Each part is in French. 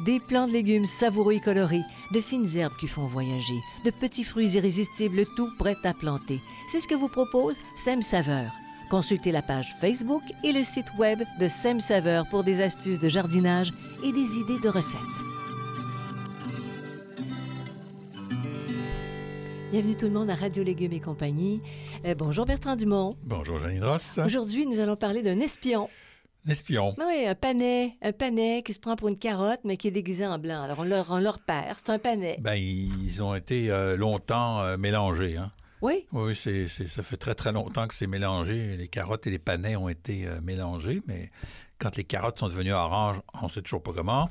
Des plants de légumes savoureux et colorés, de fines herbes qui font voyager, de petits fruits irrésistibles, tout prêt à planter. C'est ce que vous propose Sem Saveur. Consultez la page Facebook et le site web de Sem Saveur pour des astuces de jardinage et des idées de recettes. Bienvenue tout le monde à Radio Légumes et compagnie. Euh, bonjour Bertrand Dumont. Bonjour Janine Ross. Aujourd'hui, nous allons parler d'un espion. Un espion. Oui, un panais, un panais qui se prend pour une carotte, mais qui est déguisé en blanc. Alors, on leur, on leur perd. C'est un panais. Ben, ils ont été euh, longtemps euh, mélangés. Hein? Oui? Oui, c'est, ça fait très très longtemps que c'est mélangé. Les carottes et les panais ont été euh, mélangés, mais quand les carottes sont devenues oranges, on sait toujours pas comment.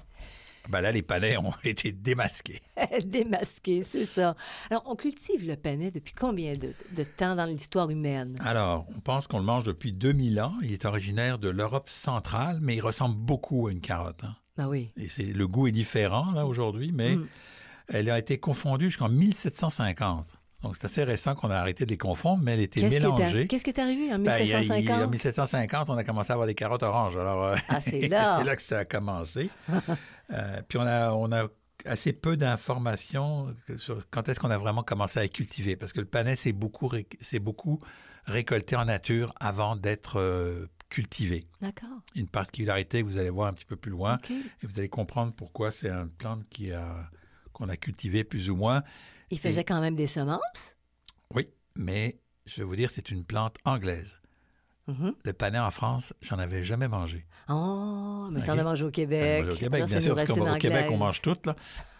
Ben là, les panais ont été démasqués. Démasqué, c'est ça. Alors, on cultive le panais depuis combien de, de temps dans l'histoire humaine? Alors, on pense qu'on le mange depuis 2000 ans. Il est originaire de l'Europe centrale, mais il ressemble beaucoup à une carotte. hein. Ben oui. Et c'est, le goût est différent, là, aujourd'hui, mais Mm. elle a été confondue jusqu'en 1750. Donc, c'est assez récent qu'on a arrêté de les confondre, mais elle était Qu'est-ce qui, mélangée. qu'est-ce qui est arrivé en Ben, il y a- il 1750? en 1750, on a commencé à avoir des carottes oranges. Alors, euh, Ah, c'est là. c'est là que ça a commencé. Euh, puis, on a, on a assez peu d'informations sur quand est-ce qu'on a vraiment commencé à les cultiver. Parce que le panais, c'est beaucoup, ré- beaucoup récolté en nature avant d'être euh, cultivé. D'accord. Une particularité que vous allez voir un petit peu plus loin. Et vous allez comprendre pourquoi c'est une plante qui a- qu'on a cultivée plus ou moins. Il faisait Et- quand même des semences? Oui, mais je vais vous dire, c'est une plante anglaise. Mhm. Le panais en France, j'en avais jamais mangé. Oh, mais t'en as mangé au Québec. au Québec, Alors, bien sûr, parce qu'au Québec, on mange tout. Là.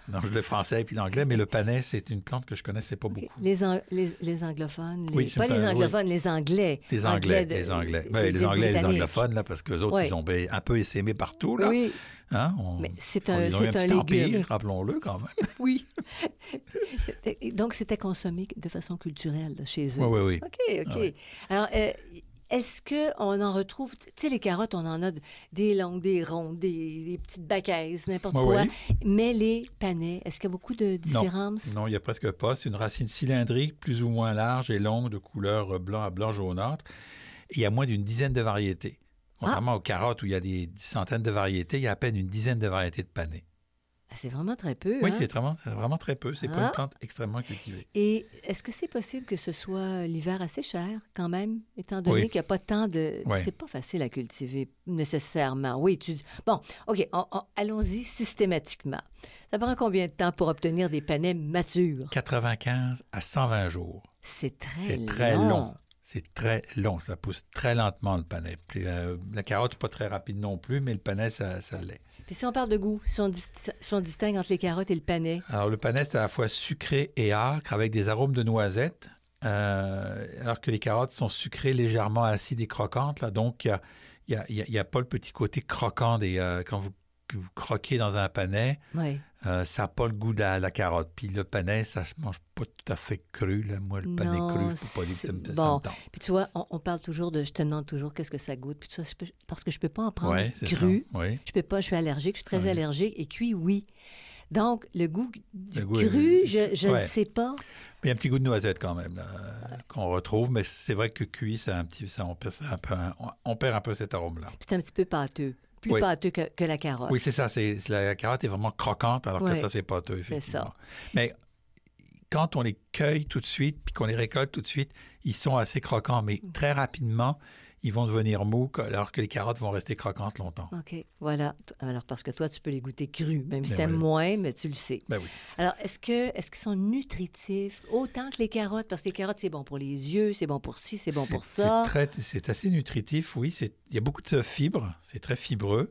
Non, le français et puis l'anglais, mais le panais, c'est une plante que je connaissais pas beaucoup. Les, ang- les, les anglophones, les- Oui, pas les oui. anglophones, les anglais. Les Anglais, de- les Anglais. Ben, les Anglais et les anglophones, là, parce que les autres, ils ont un peu essaimé partout. Là. Oui, Hein, on- mais c'est on- un, ils ont eu un c'est petit un empire, rappelons-le quand même. Oui. Donc, c'était consommé de façon culturelle là, chez eux. Oui, oui, oui. OK, OK. Ah ouais. Alors, euh, est-ce qu'on en retrouve, tu sais, les carottes, on en a de- des longues, des rondes, des, des petites baquaises, n'importe quoi. oui. Mais les panais, est-ce qu'il y a beaucoup de différences? Non, il n'y a presque pas. C'est une racine cylindrique, plus ou moins large et longue, de couleur euh, blanc à blanc jaunâtre. Il y a moins d'une dizaine de variétés. Contrairement aux carottes où il y a des centaines de variétés, il y a à peine une dizaine de variétés de panais. Ah, C'est vraiment très peu. Oui, hein? c'est vraiment, vraiment très peu. C'est pas Ah. une plante extrêmement cultivée. Et est-ce que c'est possible que ce soit l'hiver assez cher, quand même, étant donné Oui. qu'il n'y a pas tant de... Oui. C'est pas facile à cultiver, nécessairement. Oui, tu... Bon, OK, on- on- allons-y systématiquement. Ça prend combien de temps pour obtenir des panais matures? 95 à 120 jours. C'est très C'est très long. long. C'est très long. Ça pousse très lentement, le panais. Puis, euh, la carotte, pas très rapide non plus, mais le panais, ça, ça l'est. Si on parle de goût, si on, distingue entre les carottes et le panais, Alors, le panais, c'est à la fois sucré et âcre, avec des arômes de noisettes, euh, alors que les carottes sont sucrées, légèrement acides et croquantes. Là, donc, il n'y a, y a pas le petit côté croquant des, euh, quand vous, que vous croquez dans un panais. oui. euh, ça n'a pas le goût de la, la carotte. Puis le panais, ça se mange pas tout à fait cru. Là. Moi, le panais Non, cru, je peux pas dire que ça me, c'est- ça bon. me. Puis tu vois, on, on parle toujours de... Je te demande toujours qu'est-ce que ça goûte. Puis tu vois, je peux- parce que je peux pas en prendre cru. Oui. Je peux pas, je suis allergique, je suis très allergique. Et cuit, oui. Donc, le goût du Le goût cru, est- je je ne sais pas. Mais il y a un petit goût de noisette quand même, qu'on retrouve. Mais c'est vrai que cuit, ça, a un petit, ça, on, perd, ça un peu, on, on perd un peu cet arôme-là. C'est un petit peu pâteux. Plus Oui. pâteux que, que la carotte. Oui, c'est ça. C'est, la carotte est vraiment croquante, alors que ça, c'est pâteux, C'est effectivement. ça. Mais quand on les cueille tout de suite, puis qu'on les récolte tout de suite, ils sont assez croquants. Mais très rapidement, ils vont devenir mous alors que les carottes vont rester croquantes longtemps. OK, voilà. Alors, parce que toi, tu peux les goûter crus, même si Ben tu aimes oui. moins, mais tu le sais. Ben oui. Alors, est-ce que est-ce qu'ils sont nutritifs autant que les carottes? Parce que les carottes, c'est bon pour les yeux, c'est bon pour ci, c'est bon pour ça. C'est assez nutritif, oui. Il y a beaucoup de fibres, c'est très fibreux.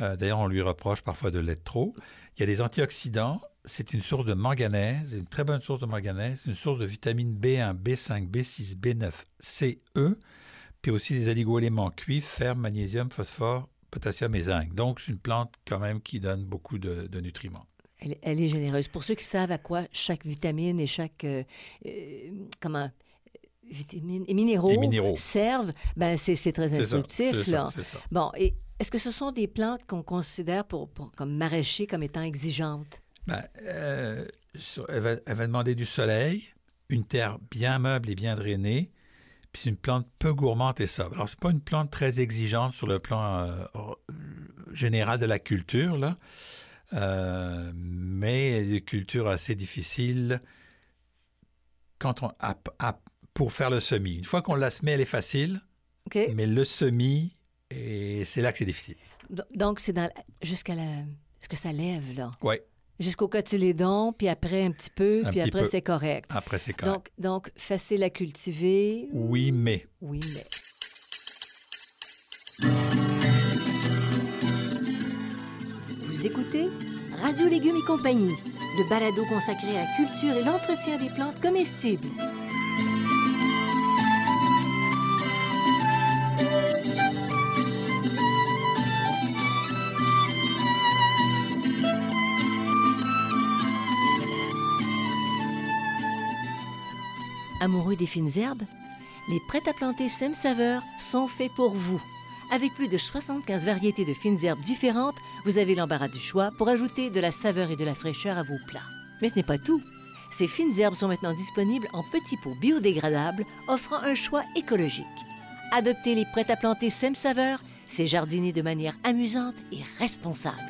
Euh, D'ailleurs, on lui reproche parfois de l'être trop. Il y a des antioxydants. C'est une source de manganèse, une très bonne source de manganèse, une source de vitamines B1, B5, B6, B9, C, E, puis aussi des oligo-éléments cuivre, fer, magnésium, phosphore, potassium et zinc. Donc, c'est une plante quand même qui donne beaucoup de, de nutriments. Elle, elle est généreuse. Pour ceux qui savent à quoi chaque vitamine et chaque euh, euh, comment vitamine et minéraux, Et minéraux. servent, ben c'est c'est très ça, instructif c'est là. ça, c'est ça. Bon, et est-ce que ce sont des plantes qu'on considère pour, pour- comme maraîchers comme étant exigeantes? Ben, euh, sur- elle, va, elle va demander du soleil, une terre bien meuble et bien drainée, puis c'est une plante peu gourmande et sobre. Alors, c'est pas une plante très exigeante sur le plan euh, général de la culture, là, euh, mais une culture assez difficile quand on, à- pour faire le semis. Une fois qu'on la semé, elle est facile, OK? mais le semis, et c'est là que c'est difficile. Do- Donc, c'est jusqu'à la... Est-ce que ça lève, là? Oui, Jusqu'au cotylédon, puis après un petit peu, Un puis petit après c'est correct. après c'est correct. Donc, donc, facile à cultiver. oui, mais. Oui, mais. Vous écoutez Radio Légumes et compagnie, le balado consacré à la culture et l'entretien des plantes comestibles. Amoureux des fines herbes, les prêts à planter Sem Saveur sont faits pour vous. Avec plus de 75 variétés de fines herbes différentes, vous avez l'embarras du choix pour ajouter de la saveur et de la fraîcheur à vos plats. Mais ce n'est pas tout. Ces fines herbes sont maintenant disponibles en petits pots biodégradables, offrant un choix écologique. Adoptez les prêts à planter Sem Saveur, c'est jardiner de manière amusante et responsable.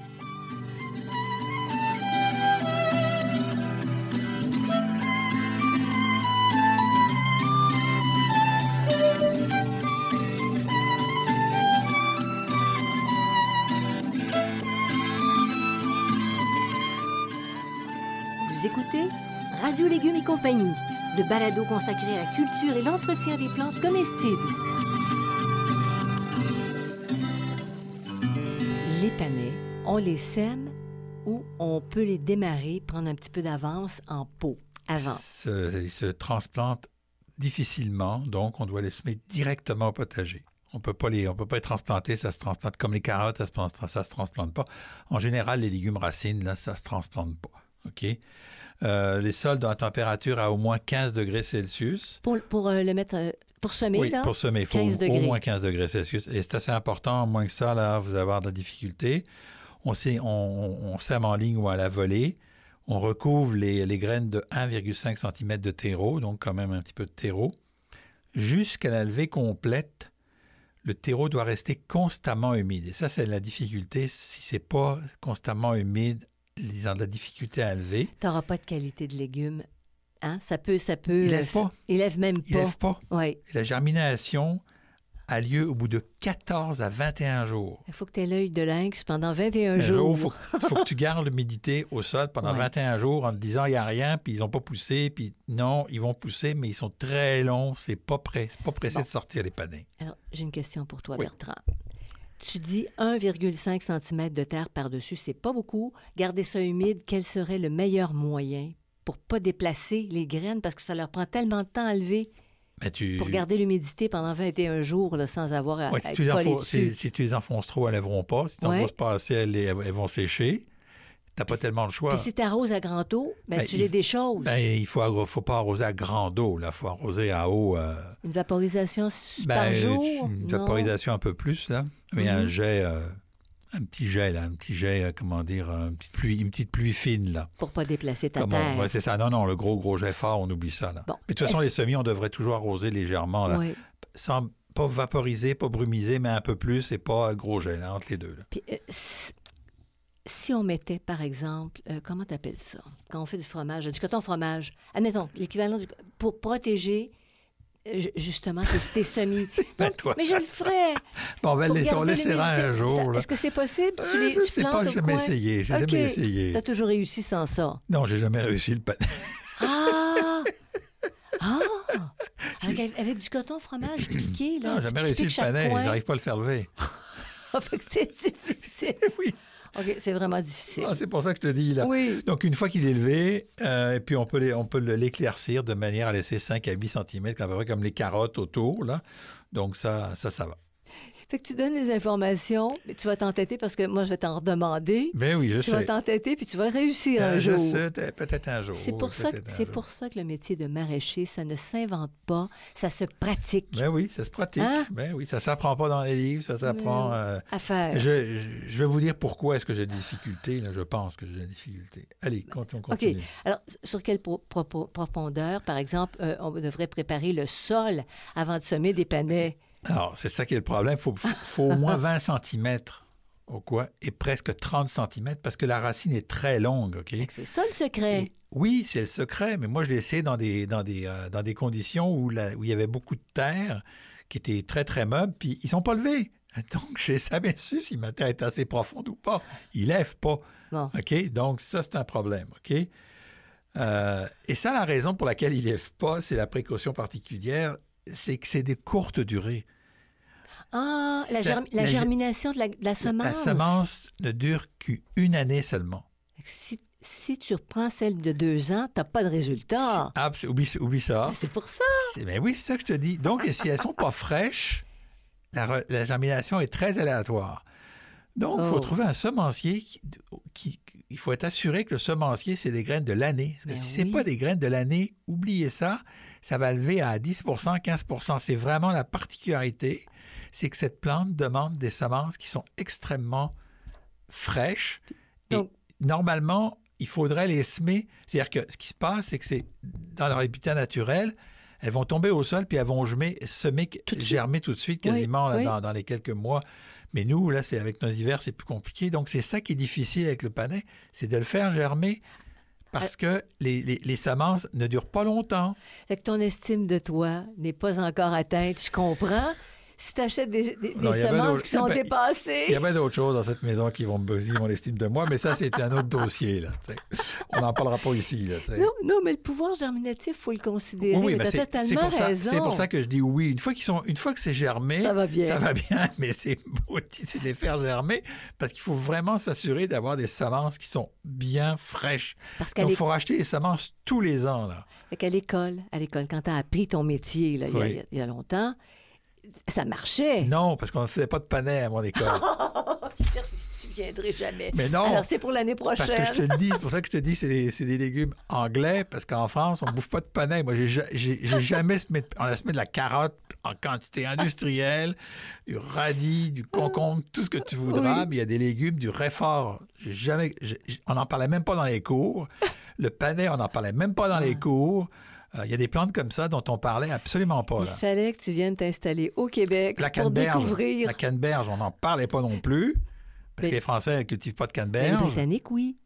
Et compagnie, le balado consacré à la culture et l'entretien des plantes comestibles. Les panais, on les sème ou on peut les démarrer, prendre un petit peu d'avance en pot avant. se, ils se transplantent difficilement, donc on doit les semer directement au potager. On peut pas les, on peut pas les transplanter, ça se transplante comme les carottes, ça se, ça se transplante pas. En général, les légumes racines, là, ça se transplante pas. OK? Euh, les sols dans la température à au moins 15 degrés Celsius. Pour, pour euh, le mettre, euh, pour semer, oui, là, pour semer, il faut 15 au moins 15 degrés Celsius. Et c'est assez important, moins que ça, là, vous allez avoir de la difficulté. On, sait, on, on sème en ligne ou à la volée. On recouvre les, les graines de 1,5 cm de terreau, donc quand même un petit peu de terreau. Jusqu'à la levée complète, le terreau doit rester constamment humide. Et ça, c'est la difficulté. Si c'est pas constamment humide, ils ont de la difficulté à lever. tu n'auras pas de qualité de légumes. Hein? Ça peut, ça peut. Ils euh, lèvent pas. Ils lèvent même Ils pas. lèvent pas. Oui. Et la germination a lieu au bout de 14 à 21 jours. Il faut que tu aies l'œil de lynx pendant 21 Un jours. jour, il faut, faut que tu gardes l'humidité au sol pendant Ouais. 21 jours en te disant il n'y a rien, puis ils n'ont pas poussé, puis non, ils vont pousser, mais ils sont très longs, c'est pas prêt, pas pressé Bon. de sortir les panais. Alors, j'ai une question pour toi, Oui. Bertrand. Tu dis 1,5 cm de terre par-dessus, c'est pas beaucoup. Garder ça humide, quel serait le meilleur moyen pour pas déplacer les graines parce que ça leur prend tellement de temps à lever tu, pour garder l'humidité pendant 21 jours là, sans avoir à, Ouais, si, tu les enfonces, si, dessus? si tu les enfonces trop, elles lèveront pas. Si tu Ouais. enfonces pas assez, elles, elles vont sécher. T'as pas tellement le choix. Puis si tu arroses à grand eau, ben, Ben, tu il- les déchauses. Ben, il faut, faut pas arroser à grande eau, là. faut arroser à eau. euh, Une vaporisation s- ben, par jour? Une Non. vaporisation un peu plus, là. Mais un Mhm. jet, euh, un petit jet, là. Un petit jet, euh, comment dire, une petite pluie, une petite pluie fine, là. Pour pas déplacer ta Comment- terre. ouais, c'est ça. Non, non, le gros, gros jet fort, on oublie ça, là. Bon. Mais de toute façon, les semis, on devrait toujours arroser légèrement, là. Oui. Sans pas vaporiser, pas brumiser, mais un peu plus et pas gros jet, là, entre les deux, là. Puis, euh, si- on mettait, par exemple, euh, comment tu appelles ça? Quand on fait du fromage, du coton fromage, admettons, l'équivalent du... Pour protéger Ju- Justement, t'es- semis. Pas toi. Mais je le ferais. Bon, on va on les laissera un jour. Est-ce que c'est possible? Tu Euh, les je tu sais pas, j'ai jamais coin? essayé. J'ai OK. jamais essayé. T'as toujours réussi sans ça? Non, j'ai jamais réussi le panais. Ah! Ah! Avec, avec du coton fromage piqué, là. Non, tu- jamais tu réussi le panais. J'arrive pas à le faire lever. Ah, fait que c'est difficile. oui. OK, c'est vraiment difficile. Ah, c'est pour ça que je te dis là. Oui. Donc, une fois qu'il est levé, euh, et puis on peut, les- on peut le- l'éclaircir de manière à laisser 5 à 8 cm, à peu près comme les carottes autour. Là. Donc, ça, ça, ça va. Fait que tu donnes les informations, mais tu vas t'entêter parce que moi, je vais t'en redemander. Ben oui, je tu vas sais. t'entêter, puis tu vas réussir un Euh, je jour. sais, peut- peut-être un jour. C'est pour, ça que, c'est pour ça que le métier de maraîcher, ça ne s'invente pas, ça se pratique Ben oui, ça se pratique. Hein? Ben oui, ça s'apprend pas dans les livres, ça s'apprend. Euh, à faire. je, je- je vais vous dire pourquoi est-ce que j'ai des difficultés. Là, je pense que j'ai des difficultés. Allez, continue. OK. continue. Alors, sur quelle pro- profondeur, par exemple, euh, on devrait préparer le sol avant de semer des panais? Alors, c'est ça qui est le problème. Il faut, faut au moins 20 cm au quoi et presque 30 cm parce que la racine est très longue, OK? C'est ça le secret. Et oui, c'est le secret, mais moi, je l'ai essayé dans des, dans des, euh, dans des conditions où, la- où il y avait beaucoup de terre qui était très, très meuble, puis ils sont pas levés. Donc, j'ai jamais su si ma terre est assez profonde ou pas. Ils lèvent pas. Bon. OK? Donc, ça, c'est un problème. OK? Euh, et ça, la raison pour laquelle ils lèvent pas, c'est la précaution particulière, c'est que c'est des courtes durées. Ah, la, Ça- germ- la la ge- germination de la, de la semence. La semence ne dure qu'une année seulement. Si, si tu reprends celle de deux ans, tu n'as pas de résultat. Ah, oublie, oublie ça. C'est pour ça. C'est- Ben oui, c'est ça que je te dis. Donc, si elles sont pas fraîches, la, germination est très aléatoire. Donc, il faut Oh. trouver un semencier qui, qui- Il faut être assuré que le semencier, c'est des graines de l'année. Parce que Ben si c'est oui. pas des graines de l'année, oubliez ça, ça va lever à 10 15 C'est vraiment la particularité, c'est que cette plante demande des semences qui sont extrêmement fraîches. Donc- Et normalement, il faudrait les semer. C'est-à-dire que ce qui se passe, c'est que c'est dans leur habitat naturel, elles vont tomber au sol puis elles vont semer, semer Tout germer tout de suite, Oui, quasiment là, oui. Dans, dans les quelques mois. Mais nous, là, c'est avec nos hivers, c'est plus compliqué. Donc, c'est ça qui est difficile avec le panais, c'est de le faire germer parce que les, les- les semences ne durent pas longtemps. Fait que ton estime de toi n'est pas encore atteinte, je comprends. Si tu achètes des, Non, semences qui sont dépassées. Il y a bien d'autres choses dans cette maison qui vont me bousiller mon estime de moi, mais ça, c'est un autre dossier. Là. On n'en parlera pas ici. Là. Non, non, mais le pouvoir germinatif, il faut le considérer. Oui, mais c'est pour, ça- pour que je dis oui. Une fois, qu'ils sont, une fois que c'est germé, Ça va bien. ça va bien, mais c'est beau de les faire germer parce qu'il faut vraiment s'assurer d'avoir des semences qui sont bien fraîches. Parce Donc, il faut racheter les semences tous les ans. Là. fait qu'à l'école, à l'école, quand tu as appris ton métier là, Oui. y, il y a longtemps, ça marchait. Non, parce qu'on ne faisait pas de panais à mon école. tu viendrais jamais. Mais non, Alors, c'est pour l'année prochaine. Parce que je te le dis, c'est pour ça que je te dis, c'est des, c'est des légumes anglais, parce qu'en France, on ne bouffe pas de panais. Moi, j'ai ja- j'ai j'ai jamais semé, de- on a semé de la carotte en quantité industrielle, du radis, du concombre, tout ce que tu voudras, Oui. mais il y a des légumes, du réfort. Jamais, on n'en parlait même pas dans les cours. Le panais, on n'en parlait même pas dans Ah. les cours. Euh, Il y a des plantes comme ça dont on parlait absolument pas. Il fallait que tu viennes t'installer au Québec La pour découvrir. la canneberge, on n'en parlait pas non plus, parce Mais- que les Français ne cultivent pas de les canneberge. Britanniques, oui.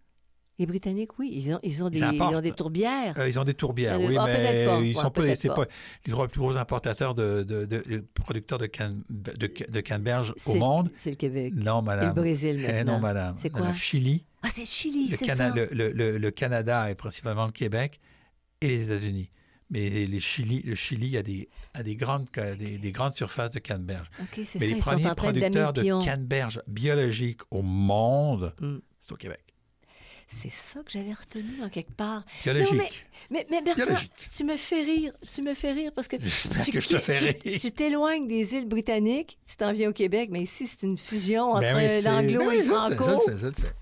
Les Britanniques, oui. Ils ont, ils ont, des, Ils ont des tourbières. Euh, ils ont des tourbières, Euh, oui, ah, mais pas. ils Ouais, sont pas, les- pas. pas les plus gros importateurs de, de, de- de producteurs de, canne, de, canneberge au monde. C'est le Québec. Non, Et le madame. Brésil, Eh non, madame. C'est Le quoi? Chili, Ah, c'est le Chili, le, c'est Cana- ça. le, le- le- le Canada et principalement le Québec et les États-Unis. Mais les Chili, le Chili a des, a des, grandes, ca- des, des grandes surfaces de canneberge. OK, c'est ça. Mais les premiers producteurs de canneberge biologique au monde, Mm. c'est au Québec. C'est ça que j'avais retenu en quelque part. Biologique. Mais, mais Bertrand, Biologique. tu me fais rire. Tu me fais rire parce que tu, que je te fais tu- rire. tu t'éloignes des îles britanniques, tu t'en viens au Québec, mais ici, c'est une fusion entre Ben oui, c'est- l'anglo ben et le franco. Je le sais, je le sais.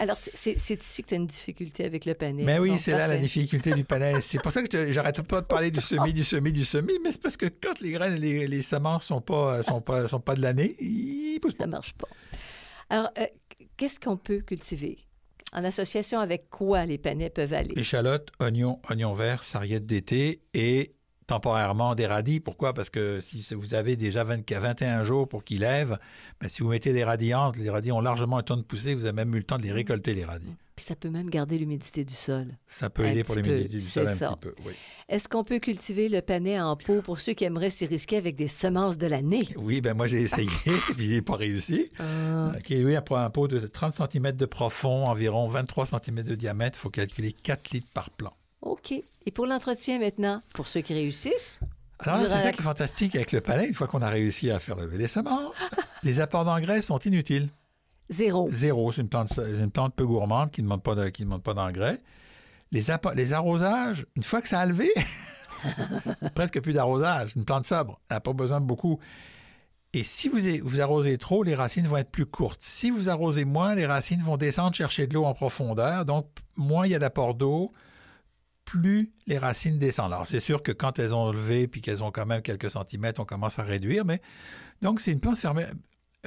Alors, c'est ici que tu as une difficulté avec le panais. Mais oui, c'est là la difficulté du panais. C'est pour ça que je- j'arrête pas de parler du semis, du semis, du semis, mais c'est parce que quand les graines, les, les semences sont pas, sont pas, sont pas de l'année, ils poussent pas. Ça marche pas. Alors, euh, qu'est-ce qu'on peut cultiver? En association avec quoi les panais peuvent aller? Échalotes, oignons, oignons verts, sarriette d'été et temporairement des radis. Pourquoi? Parce que si vous avez déjà 20, 21 jours pour qu'ils lèvent, ben, si vous mettez des radis entre, les radis ont largement le temps de pousser, vous avez même eu le temps de les récolter, les radis. Puis ça peut même garder l'humidité du sol. Ça peut Un aider pour l'humidité du sol un ça. petit peu, oui. Est-ce qu'on peut cultiver le panais en pot pour ceux qui aimeraient s'y risquer avec des semences de l'année? Oui, ben moi j'ai essayé, puis j'ai pas réussi. Ah, OK, oui, après un pot de 30 cm de profond, environ 23 cm de diamètre, il faut calculer 4 litres par plant. OK. Et pour l'entretien maintenant, pour ceux qui réussissent? Alors, c'est ça qui est fantastique avec le palais. Une fois qu'on a réussi à faire lever les semences, les apports d'engrais sont inutiles. Zéro. Zéro. C'est une plante, une plante peu gourmande qui ne demande pas de- qui ne demande pas d'engrais. Les, les arrosages, une fois que ça a levé, presque plus d'arrosage. Une plante sobre, elle n'a pas besoin de beaucoup. Et si vous, vous arrosez trop, les racines vont être plus courtes. Si vous arrosez moins, les racines vont descendre chercher de l'eau en profondeur. Donc, moins il y a d'apport d'eau, plus les racines descendent. Alors, c'est sûr que quand elles ont levé puis qu'elles ont quand même quelques centimètres, on commence à réduire. Mais donc, c'est une plante fermée-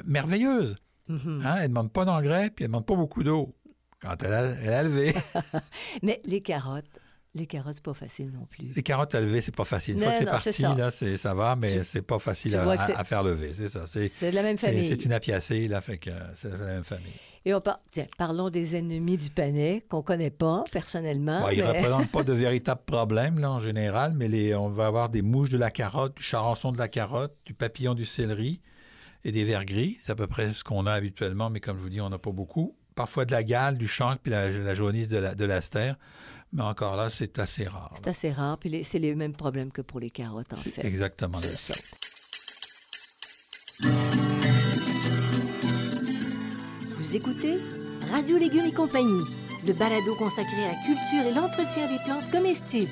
merveilleuse. Mhm. Hein, elle ne demande pas d'engrais, puis elle ne demande pas beaucoup d'eau quand elle a, elle a levé. Mais les carottes, les carottes, c'est pas facile non plus. Les carottes à lever, c'est pas facile. Une fois que c'est parti, ça. là, c'est- ça va, mais c'est pas facile à, faire lever. C'est ça. C'est de la même famille. c'est une apiacée, là, fait que c'est la même famille. Et on par- Tiens, parlons des ennemis du panais qu'on connaît pas personnellement. Bon, ils ne représentent pas de véritables problèmes, là, en général, mais les, on va avoir des mouches de la carotte, du charançon de la carotte, du papillon du céleri et des vers gris. C'est à peu près ce qu'on a habituellement, mais comme je vous dis, on n'a pas beaucoup. Parfois de la gale, du chancre, puis la, la jaunisse de la- de l'astère. Mais encore là, c'est assez rare. C'est assez rare. Puis les- c'est les mêmes problèmes que pour les carottes, en fait. Exactement. Ça. Écoutez Radio Légumes et compagnie, le balado consacré à la culture et l'entretien des plantes comestibles.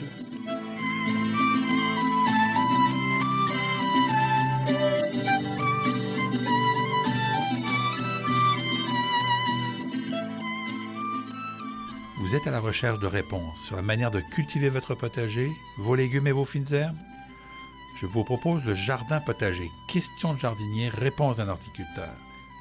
Vous êtes à la recherche de réponses sur la manière de cultiver votre potager, vos légumes et vos fines herbes? Je vous propose le jardin potager, questions de jardinier, réponses d'un horticulteur.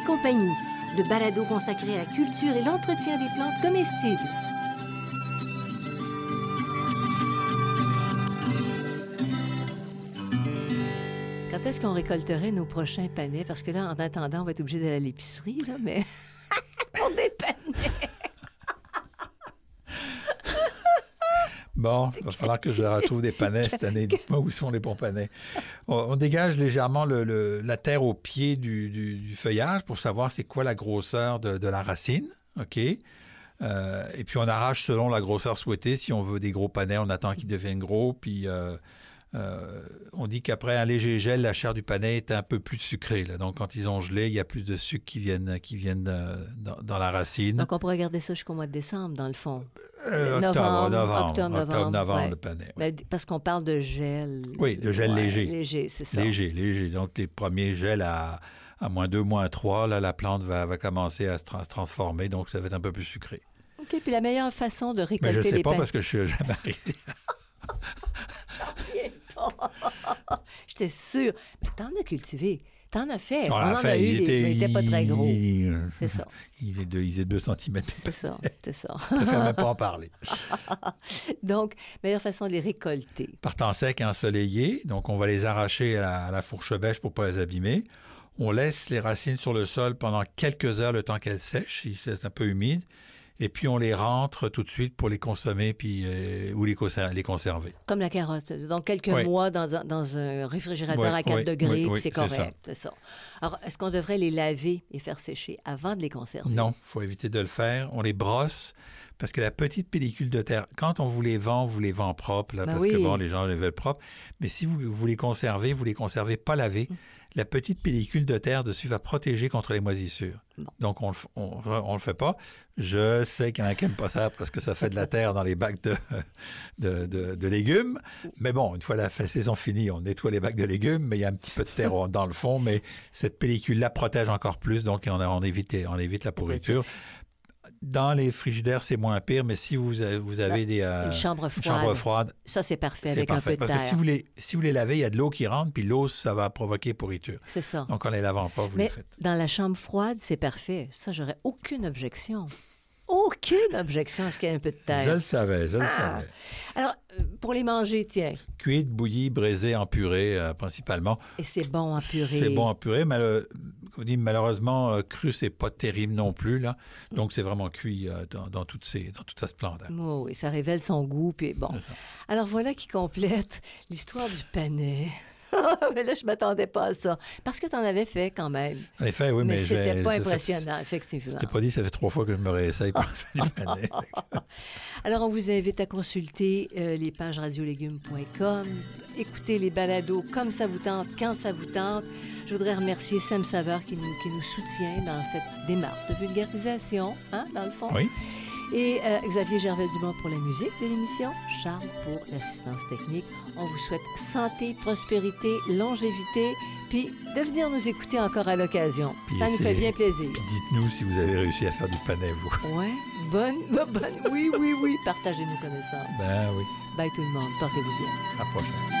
Et compagnie, le balado consacré à la culture et l'entretien des plantes comestibles. Quand est-ce qu'on récolterait nos prochains panais? Parce que là, en attendant, on va être obligé d'aller à l'épicerie, là, mais pour des panais. Bon, il va falloir que je retrouve des panais cette année. Dites-moi où sont les bons panais. On, dégage légèrement la terre au pied du, feuillage pour savoir c'est quoi la grosseur de, de la racine. OK? Euh, et puis on arrache selon la grosseur souhaitée. Si on veut des gros panais, on attend qu'ils deviennent gros. Puis euh, euh, on dit qu'après un léger gel, la chair du panais est un peu plus sucrée. là. Donc quand ils ont gelé, il y a plus de sucre qui viennent, qui viennent euh, dans, dans la racine. Donc, on pourrait garder ça jusqu'au mois de décembre, dans le fond. Euh, novembre, octobre, novembre, octobre, novembre, novembre, ouais. le panais. Ben, parce qu'on parle de gel. Oui, de gel Ouais, léger. Léger, c'est ça. Léger, léger. Donc, les premiers gels à, à moins 2, moins 3, là, la plante va, va commencer à se, tra- se transformer, donc ça va être un peu plus sucré. OK, puis la meilleure façon de Mais récolter je ne sais les pas panais... parce que je suis jamais arrivé. J'étais sûre. Mais t'en as cultivé. T'en as fait. On On, l'a en fait, a eu, des- mais pas très gros. ils- C'est ça, Il faisait 2, il faisait 2 cm. c'est ça, c'est ça. Je préfère même pas en parler. Donc, meilleure façon de les récolter. Partant sec et ensoleillé, donc on va les arracher à la, à la fourche bêche pour ne pas les abîmer. On laisse les racines sur le sol pendant quelques heures, le temps qu'elles sèchent, si c'est un peu humide. Et puis on les rentre tout de suite pour les consommer puis, euh, ou les, les conserver. Comme la carotte. Donc, quelques Oui. mois dans, un- dans un réfrigérateur Oui, à 4 oui, degrés, c'est ça. correct. Ça. Alors, est-ce qu'on devrait les laver et faire sécher avant de les conserver? Non, il faut éviter de le faire. On les brosse parce que la petite pellicule de terre, quand on vous les vend, vous les vend propres, là, Ben parce que bon, les gens les veulent propres. Mais si vous, vous les conservez, vous les conservez pas lavés. La petite pellicule de terre dessus va protéger contre les moisissures. Donc, on ne le fait pas. Je sais qu'il y en a qui n'aiment pas ça parce que ça fait de la terre dans les bacs de, de, de- de légumes. Mais bon, une fois la saison finie, on nettoie les bacs de légumes, mais il y a un petit peu de terre dans le fond. Mais cette pellicule-là protège encore plus, donc on, on évite, on évite la pourriture. Dans les frigidaires, c'est moins pire, mais si vous avez, vous avez des, euh, Une chambre une froide. chambre froide, Ça, c'est parfait avec parfait. un peu de Parce terre. que si vous, les, si vous les lavez, il y a de l'eau qui rentre, puis l'eau, ça va provoquer pourriture. C'est ça. Donc, en les lavant pas, vous Mais les faites. dans la chambre froide, c'est parfait. Ça, j'aurais aucune objection. Aucune objection à ce qu'il y ait un peu de terre. Je le savais, je le Ah. savais. Alors, euh, pour les manger, tiens, Cuite, bouillie, braisée, en purée, euh, principalement. et c'est bon en purée. C'est bon en purée, mais euh, on dit, malheureusement, euh, cru, c'est pas terrible non plus. Là. Donc, c'est vraiment cuit euh, dans, dans, toutes ses, dans toute sa splendeur. Oh, oui, ça révèle son goût, puis bon. Alors voilà qui complète l'histoire du panais. mais là, je m'attendais pas à ça. Parce que tu en avais fait quand même. En effet, oui, mais, mais c'était pas impressionnant, effectivement. Je t'ai pas dit, ça fait trois fois que je me réessaye pour faire du panais. Alors, on vous invite à consulter euh, les pages radiolégumes.com, écouter les balados comme ça vous tente, quand ça vous tente. Je voudrais remercier Sam Saveur qui nous, qui nous soutient dans cette démarche de vulgarisation, hein, dans le fond. Oui. Et euh, Xavier Gervais-Dumont pour la musique de l'émission, Charles pour l'assistance technique. On vous souhaite santé, prospérité, longévité, puis de venir nous écouter encore à l'occasion. Ça nous fait bien plaisir. Puis dites-nous si vous avez réussi à faire du panais, vous. Ouais, bonne, bonne, oui, oui, oui, partagez nos connaissances. Ben oui. Bye tout le monde, portez-vous bien. À la prochaine.